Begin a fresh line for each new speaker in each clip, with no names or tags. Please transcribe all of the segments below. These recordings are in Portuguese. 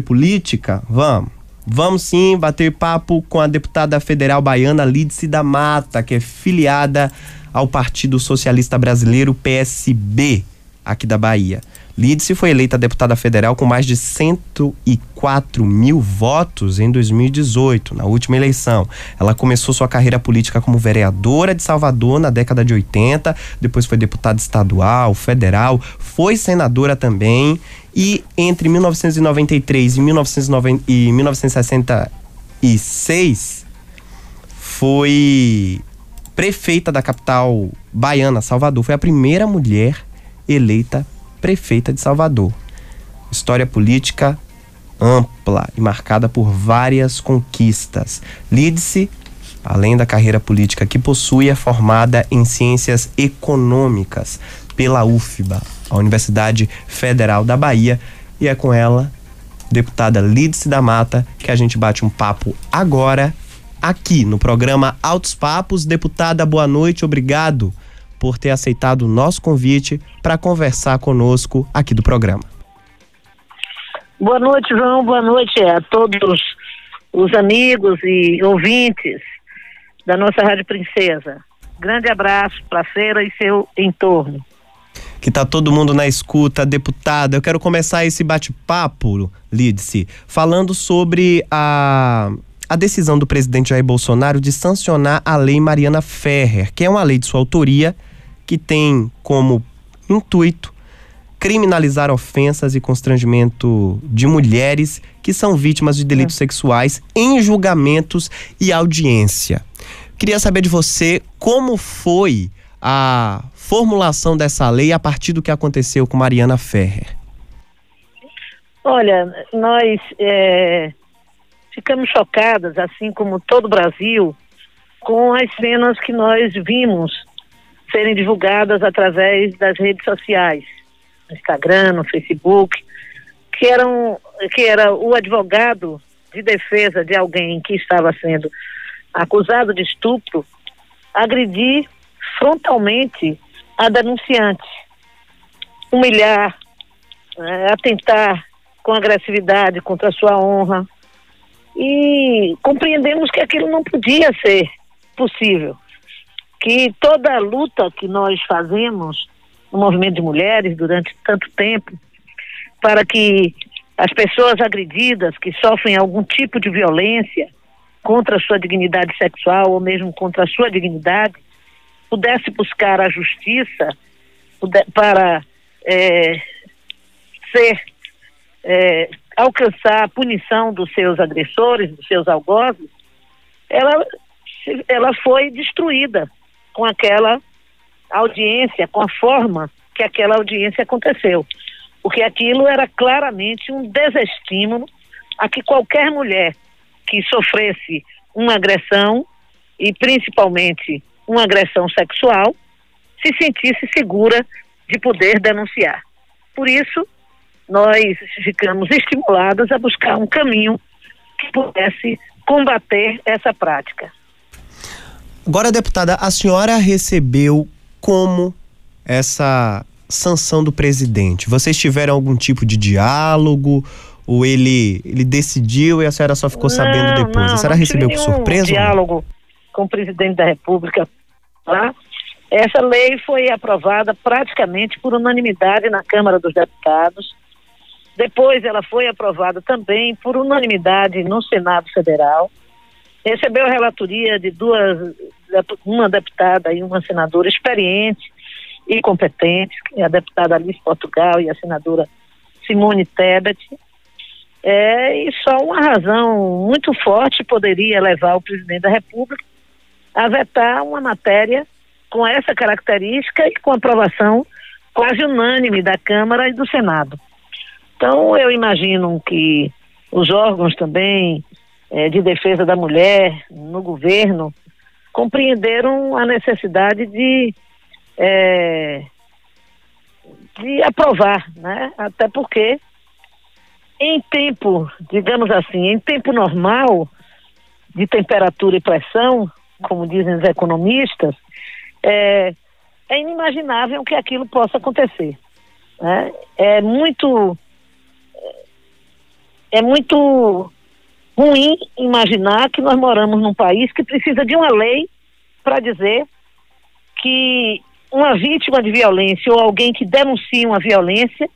política? Vamos. Vamos sim bater papo com a deputada federal baiana Lídice da Mata, que é filiada ao Partido Socialista Brasileiro, PSB, aqui da Bahia. Lídice foi eleita deputada federal com mais de 104 mil votos em 2018, na última eleição. Ela começou sua carreira política como vereadora de Salvador na década de 80, depois foi deputada estadual, federal, foi senadora também e entre 1993 e, 1990, e 1966 foi prefeita da capital baiana, Salvador. Foi a primeira mulher eleita prefeita de Salvador. História política ampla e marcada por várias conquistas. Lídice, além da carreira política que possui, é formada em ciências econômicas pela UFBA, a Universidade Federal da Bahia, e é com ela, deputada Lídice da Mata, que a gente bate um papo agora aqui no programa Altos Papos. Deputada, boa noite, obrigado por ter aceitado o nosso convite para conversar conosco aqui do programa.
Boa noite, João. Boa noite a todos os amigos e ouvintes da nossa Rádio Princesa. Grande abraço para a feira e seu entorno.
Que tá todo mundo na escuta, deputada. Eu quero começar esse bate-papo, Lídice, falando sobre a a decisão do presidente Jair Bolsonaro de sancionar a lei Mariana Ferrer, que é uma lei de sua autoria que tem como intuito criminalizar ofensas e constrangimento de mulheres que são vítimas de delitos é. sexuais em julgamentos e audiência. Queria saber de você como foi a formulação dessa lei a partir do que aconteceu com Mariana Ferrer.
Olha, nós é, ficamos chocadas, assim como todo o Brasil, com as cenas que nós vimos serem divulgadas através das redes sociais, no Instagram, no Facebook, que eram que era o advogado de defesa de alguém que estava sendo acusado de estupro agredir frontalmente a denunciante, humilhar, né, atentar com agressividade contra a sua honra. E compreendemos que aquilo não podia ser possível que toda a luta que nós fazemos no movimento de mulheres durante tanto tempo, para que as pessoas agredidas que sofrem algum tipo de violência contra a sua dignidade sexual ou mesmo contra a sua dignidade, pudesse buscar a justiça para é, ser é, alcançar a punição dos seus agressores, dos seus algozes, ela, ela foi destruída com aquela audiência, com a forma que aquela audiência aconteceu. Porque aquilo era claramente um desestímulo a que qualquer mulher que sofresse uma agressão, e principalmente uma agressão sexual, se sentisse segura de poder denunciar. Por isso, nós ficamos estimulados a buscar um caminho que pudesse combater essa prática.
Agora, deputada, a senhora recebeu como essa sanção do presidente? Vocês tiveram algum tipo de diálogo? Ou ele, ele decidiu e a senhora só ficou sabendo
não,
depois?
Não,
a senhora recebeu por surpresa?
diálogo com o presidente da República. Tá? Essa lei foi aprovada praticamente por unanimidade na Câmara dos Deputados. Depois ela foi aprovada também por unanimidade no Senado Federal recebeu a relatoria de duas, uma deputada e uma senadora experiente e competente, é a deputada Alice Portugal e a senadora Simone Tebet. É, e só uma razão muito forte poderia levar o presidente da República a vetar uma matéria com essa característica e com aprovação quase unânime da Câmara e do Senado. Então, eu imagino que os órgãos também é, de defesa da mulher no governo compreenderam a necessidade de, é, de aprovar, né? Até porque em tempo, digamos assim, em tempo normal de temperatura e pressão, como dizem os economistas, é, é inimaginável que aquilo possa acontecer. Né? É muito é muito ruim imaginar que nós moramos num país que precisa de uma lei para dizer que uma vítima de violência ou alguém que denuncia uma violência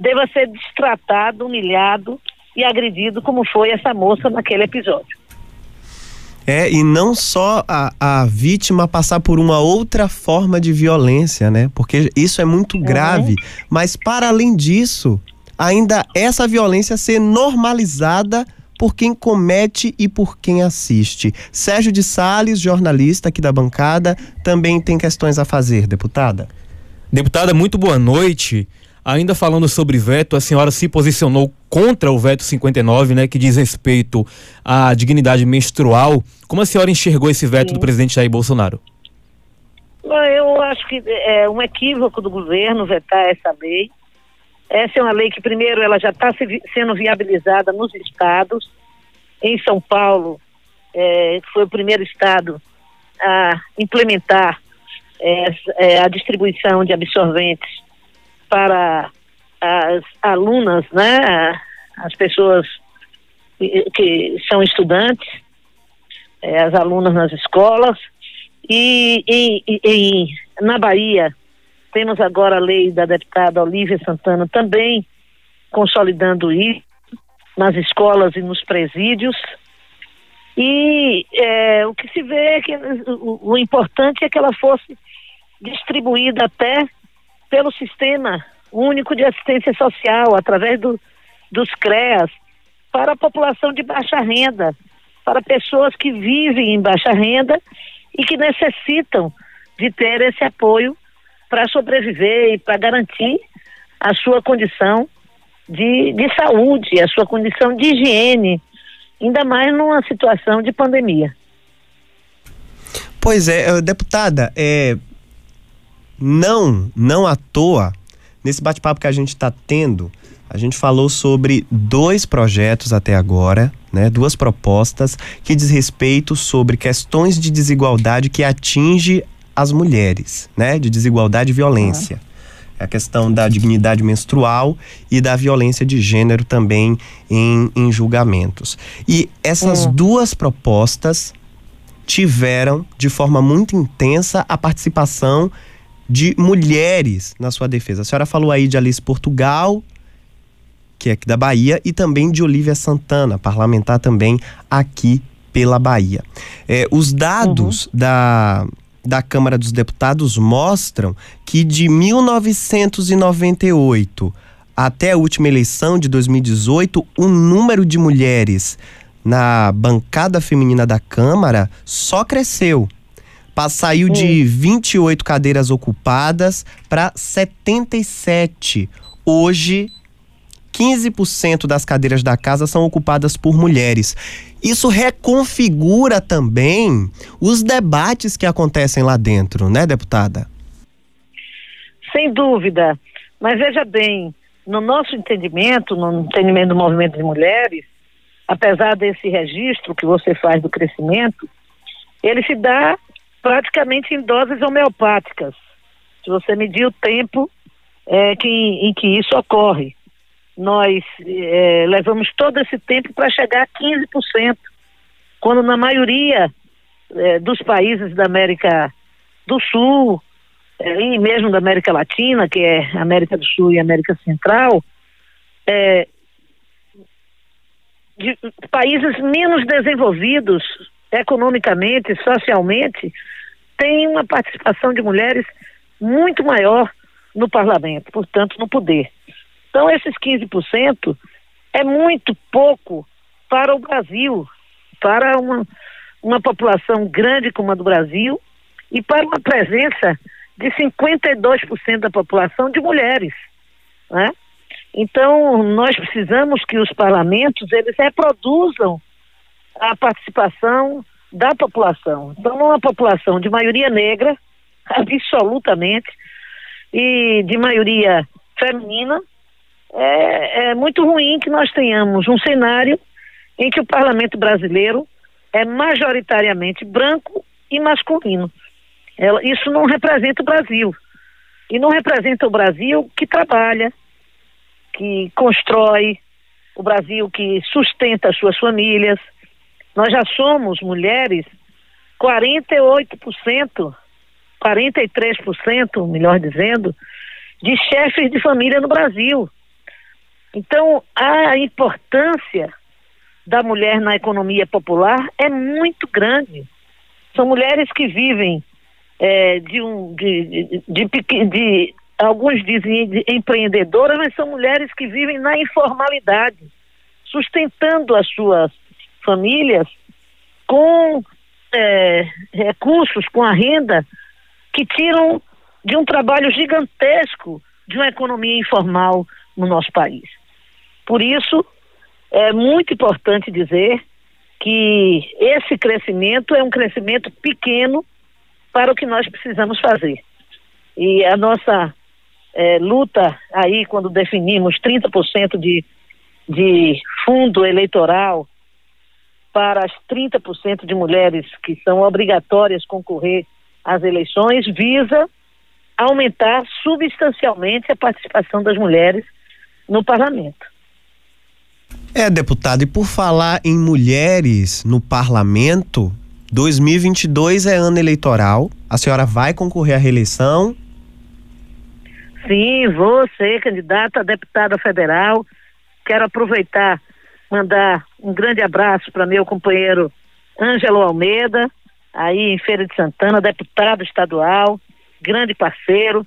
deva ser destratado, humilhado e agredido, como foi essa moça naquele episódio.
É, e não só a, a vítima passar por uma outra forma de violência, né? Porque isso é muito uhum. grave. Mas, para além disso, ainda essa violência ser normalizada por quem comete e por quem assiste. Sérgio de Sales, jornalista aqui da bancada, também tem questões a fazer, deputada.
Deputada, muito boa noite. Ainda falando sobre veto, a senhora se posicionou contra o veto 59, né, que diz respeito à dignidade menstrual. Como a senhora enxergou esse veto Sim. do presidente Jair Bolsonaro?
Eu acho que é um equívoco do governo vetar essa lei. Essa é uma lei que, primeiro, ela já está sendo viabilizada nos estados. Em São Paulo, é, foi o primeiro estado a implementar é, é, a distribuição de absorventes para as alunas, né, as pessoas que, são estudantes, é, as alunas nas escolas. E, e, e, na Bahia, temos agora a lei da deputada Olívia Santana também consolidando isso nas escolas e nos presídios. E é, o que se vê é que o, o importante é que ela fosse distribuída até pelo sistema único de assistência social, através do, dos CREAS, para a população de baixa renda, para pessoas que vivem em baixa renda e que necessitam de ter esse apoio para sobreviver e para garantir a sua condição de, de saúde, a sua condição de higiene, ainda mais numa situação de pandemia.
Pois é, eh, deputada, é, não, não à toa, nesse bate-papo que a gente está tendo, a gente falou sobre dois projetos até agora, né, duas propostas que diz respeito sobre questões de desigualdade que atinge as mulheres, né, de desigualdade e violência. Uhum. A questão da dignidade menstrual e da violência de gênero também em, em julgamentos. E essas uhum. duas propostas tiveram de forma muito intensa a participação de mulheres na sua defesa. A senhora falou aí de Alice Portugal, que é aqui da Bahia, e também de Olivia Santana, parlamentar também aqui pela Bahia. É, os dados uhum. da, da Câmara dos Deputados mostram que de 1998 até a última eleição de 2018, o número de mulheres na bancada feminina da Câmara só cresceu saiu de 28 cadeiras ocupadas para 77. Hoje, 15% das cadeiras da casa são ocupadas por mulheres. Isso reconfigura também os debates que acontecem lá dentro, né, deputada?
Sem dúvida. Mas veja bem, no nosso entendimento, no entendimento do movimento de mulheres, apesar desse registro que você faz do crescimento, ele se dá praticamente em doses homeopáticas. Se você medir o tempo é, que, em que isso ocorre, nós é, levamos todo esse tempo para chegar a 15%, quando na maioria é, dos países da América do Sul, é, e mesmo da América Latina, que é América do Sul e América Central, é, de países menos desenvolvidos economicamente, socialmente, tem uma participação de mulheres muito maior no parlamento, portanto, no poder. Então, esses 15% é muito pouco para o Brasil, para uma, uma população grande como a do Brasil e para uma presença de 52% da população de mulheres. Né? Então, nós precisamos que os parlamentos eles reproduzam a participação da população. Então, numa população de maioria negra, absolutamente, e de maioria feminina, é, é muito ruim que nós tenhamos um cenário em que o parlamento brasileiro é majoritariamente branco e masculino. Ela, isso não representa o Brasil. E não representa o Brasil que trabalha, que constrói, o Brasil que sustenta as suas famílias. Nós já somos mulheres 48%, 43%, melhor dizendo, de chefes de família no Brasil. Então, a importância da mulher na economia popular é muito grande. São mulheres que vivem é, de um de, de, de, de, alguns dizem de empreendedoras, mas são mulheres que vivem na informalidade, sustentando as suas famílias com é, recursos, com a renda que tiram de um trabalho gigantesco de uma economia informal no nosso país. Por isso, é muito importante dizer que esse crescimento é um crescimento pequeno para o que nós precisamos fazer. E a nossa é, luta aí, quando definimos 30% de, de fundo eleitoral para as 30% de mulheres que são obrigatórias concorrer às eleições, visa aumentar substancialmente a participação das mulheres no parlamento.
É, deputado, e por falar em mulheres no parlamento, 2022 é ano eleitoral. A senhora vai concorrer à reeleição?
Sim, vou ser candidata a deputada federal. Quero aproveitar, mandar um grande abraço para meu companheiro Ângelo Almeida, aí em Feira de Santana, deputado estadual, grande parceiro.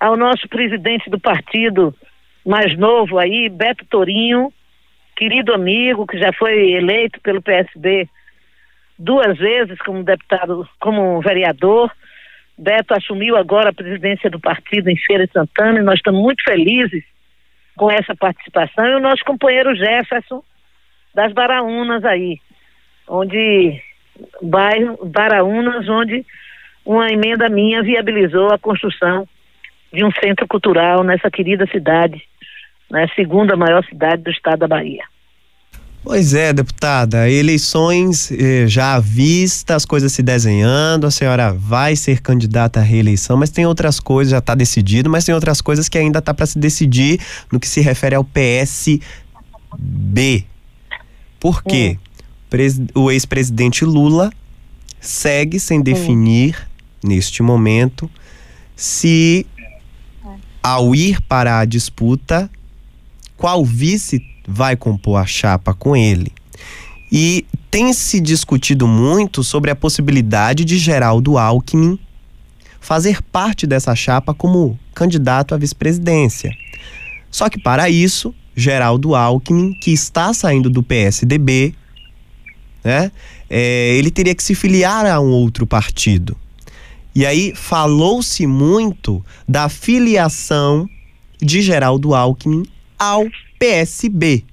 Ao nosso presidente do partido mais novo aí, Beto Torinho, querido amigo, que já foi eleito pelo PSB duas vezes como deputado, como vereador. Beto assumiu agora a presidência do partido em Feira de Santana e nós estamos muito felizes com essa participação. E o nosso companheiro Jefferson das Baraunas aí, onde bairro Baraunas, onde uma emenda minha viabilizou a construção de um centro cultural nessa querida cidade né, segunda maior cidade do estado da Bahia.
Pois é, deputada, eleições eh, já à vista, as coisas se desenhando, a senhora vai ser candidata à reeleição, mas tem outras coisas, já está decidido, mas tem outras coisas que ainda está para se decidir no que se refere ao PSB. Por quê? Hum. O ex-presidente Lula segue sem definir, hum. neste momento, se ao ir para a disputa qual vice vai compor a chapa com ele. E tem se discutido muito sobre a possibilidade de Geraldo Alckmin fazer parte dessa chapa como candidato à vice-presidência. Só que para isso, Geraldo Alckmin, que está saindo do PSDB, né, é, ele teria que se filiar a um outro partido. E aí falou-se muito da filiação de Geraldo Alckmin ao PSB.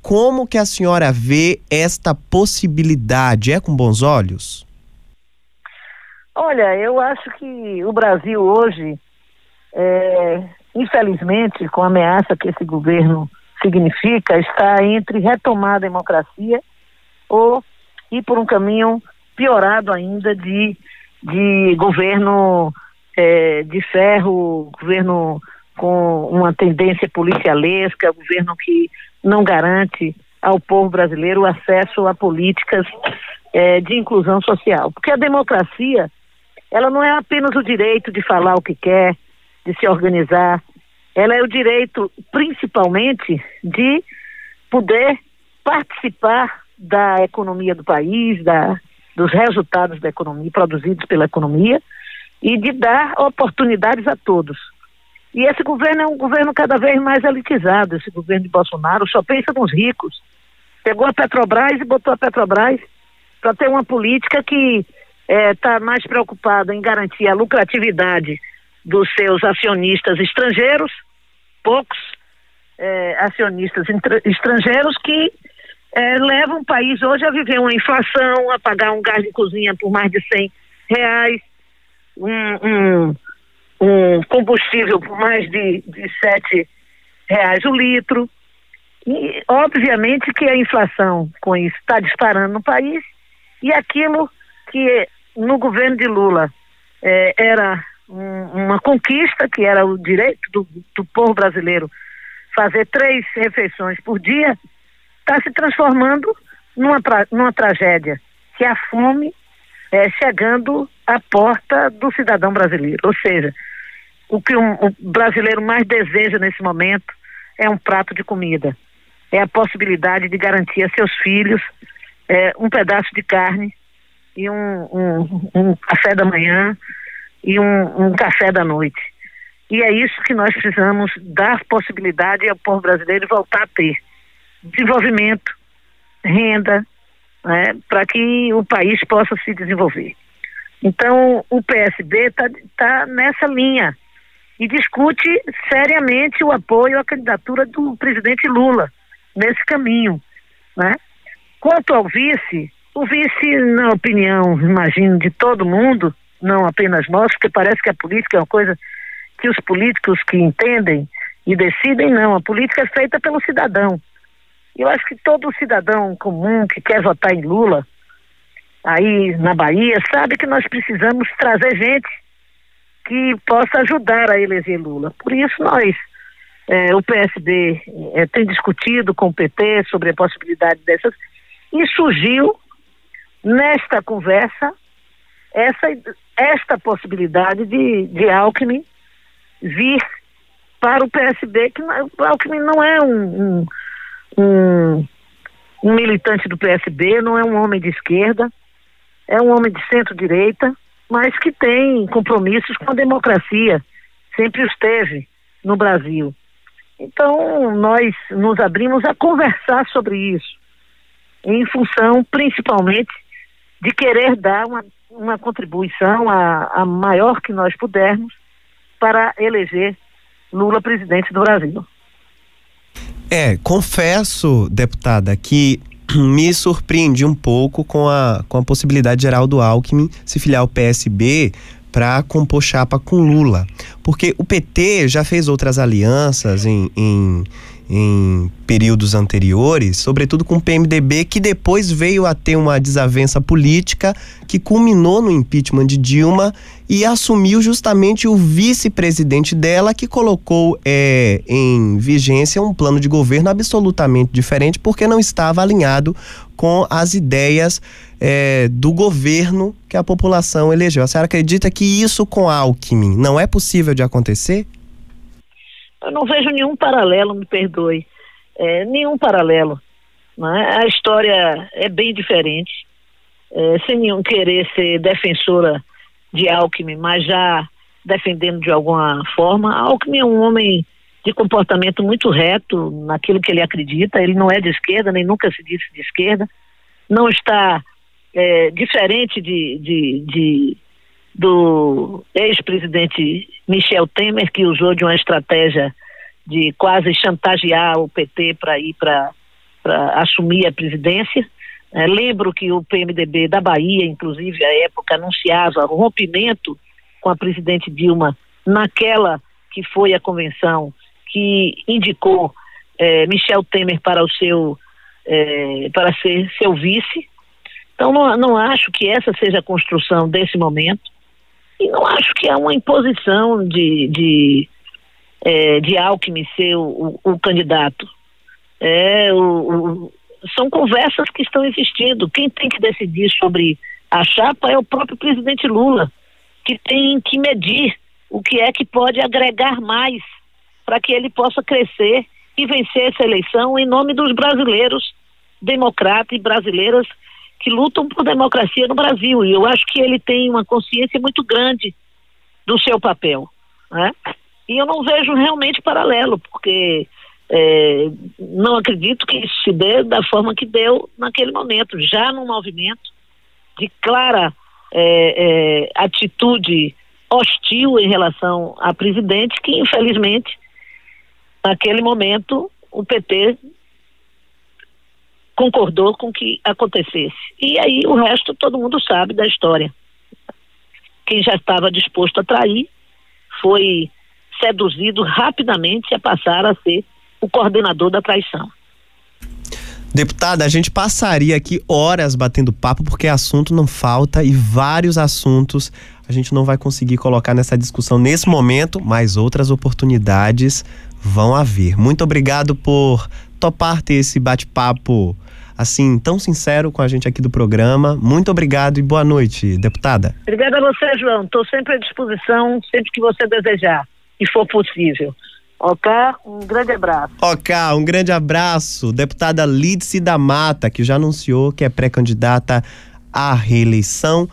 Como que a senhora vê esta possibilidade? É com bons olhos?
Olha, eu acho que o Brasil hoje, é, infelizmente, com a ameaça que esse governo significa, está entre retomar a democracia ou ir por um caminho piorado ainda de, de governo é, de ferro, governo com uma tendência policialesca, governo que não garante ao povo brasileiro o acesso a políticas é, de inclusão social. Porque a democracia, ela não é apenas o direito de falar o que quer, de se organizar, ela é o direito, principalmente, de poder participar da economia do país, da, dos resultados da economia, produzidos pela economia, e de dar oportunidades a todos. E esse governo é um governo cada vez mais elitizado, esse governo de Bolsonaro só pensa nos ricos. Pegou a Petrobras e botou a Petrobras para ter uma política que está é, mais preocupada em garantir a lucratividade dos seus acionistas estrangeiros, poucos é, acionistas estrangeiros que é, levam o país hoje a viver uma inflação, a pagar um gás de cozinha por mais de 100 reais, um, um um combustível por mais de, de sete reais o litro. E, obviamente, que a inflação com isso está disparando no país e aquilo que no governo de Lula é, era um, uma conquista, que era o direito do, do povo brasileiro fazer três refeições por dia, está se transformando numa, numa tragédia, que é a fome é, chegando à porta do cidadão brasileiro. Ou seja, o que um, o brasileiro mais deseja nesse momento é um prato de comida. É a possibilidade de garantir a seus filhos é, um pedaço de carne e um, um, um café da manhã e um, café da noite. E é isso que nós precisamos dar possibilidade ao povo brasileiro voltar a ter. Desenvolvimento, renda, né, para que o país possa se desenvolver. Então, o PSB está tá nessa linha e discute seriamente o apoio à candidatura do presidente Lula nesse caminho. Né? Quanto ao vice, o vice, na opinião, imagino, de todo mundo, não apenas nós, porque parece que a política é uma coisa que os políticos que entendem e decidem, não. A política é feita pelo cidadão. Eu acho que todo cidadão comum que quer votar em Lula, aí na Bahia, sabe que nós precisamos trazer gente que possa ajudar a eleger Lula. Por isso nós, é, o PSB, é, tem discutido com o PT sobre a possibilidade dessas e surgiu nesta conversa essa, esta possibilidade de, de Alckmin vir para o PSB, que Alckmin não é um, um um, um militante do PSB, não é um homem de esquerda, é um homem de centro-direita, mas que tem compromissos com a democracia, sempre os teve no Brasil. Então, nós nos abrimos a conversar sobre isso, em função principalmente de querer dar uma, uma contribuição a, a maior que nós pudermos para eleger Lula presidente do Brasil.
É, confesso, deputada, que me surpreendi um pouco com a, com a possibilidade de Geraldo Alckmin se filiar ao PSB para compor chapa com Lula. Porque o PT já fez outras alianças em, em em períodos anteriores, sobretudo com o PMDB, que depois veio a ter uma desavença política que culminou no impeachment de Dilma e assumiu justamente o vice-presidente dela, que colocou é, em vigência um plano de governo absolutamente diferente, porque não estava alinhado com as ideias é, do governo que a população elegeu. A senhora acredita que isso com Alckmin não é possível de acontecer?
Eu não vejo nenhum paralelo, me perdoe, é, nenhum paralelo. Né? A história é bem diferente, é, sem nenhum querer ser defensora de Alckmin, mas já defendendo de alguma forma. Alckmin é um homem de comportamento muito reto naquilo que ele acredita, ele não é de esquerda, nem nunca se disse de esquerda, não está é, diferente de, de, de do ex-presidente Michel Temer, que usou de uma estratégia de quase chantagear o PT para ir para assumir a presidência. É, lembro que o PMDB da Bahia, inclusive, à época, anunciava rompimento com a presidente Dilma naquela que foi a convenção que indicou é, Michel Temer para o seu é, para ser seu vice. Então não, não acho que essa seja a construção desse momento. E não acho que é uma imposição de, de, é, de Alckmin ser o, o, o candidato. É, o, o, são conversas que estão existindo. Quem tem que decidir sobre a chapa é o próprio presidente Lula, que tem que medir o que é que pode agregar mais para que ele possa crescer e vencer essa eleição em nome dos brasileiros democratas e brasileiras que lutam por democracia no Brasil. E eu acho que ele tem uma consciência muito grande do seu papel. Né? E eu não vejo realmente paralelo, porque é, não acredito que isso se dê da forma que deu naquele momento, já num movimento de clara é, é, atitude hostil em relação a presidente, que infelizmente, naquele momento, o PT concordou com que acontecesse. E aí o resto todo mundo sabe da história. Quem já estava disposto a trair foi seduzido rapidamente a passar a ser o coordenador da traição.
Deputada, a gente passaria aqui horas batendo papo porque assunto não falta e vários assuntos a gente não vai conseguir colocar nessa discussão nesse momento, mas outras oportunidades vão haver. Muito obrigado por topar ter esse bate-papo assim tão sincero com a gente aqui do programa. Muito obrigado e boa noite, deputada.
Obrigada a você, João. Estou sempre à disposição, sempre que você desejar e for possível. Ok? Um grande abraço.
Ok, um grande abraço. Deputada Lídice da Mata, que já anunciou que é pré-candidata à reeleição.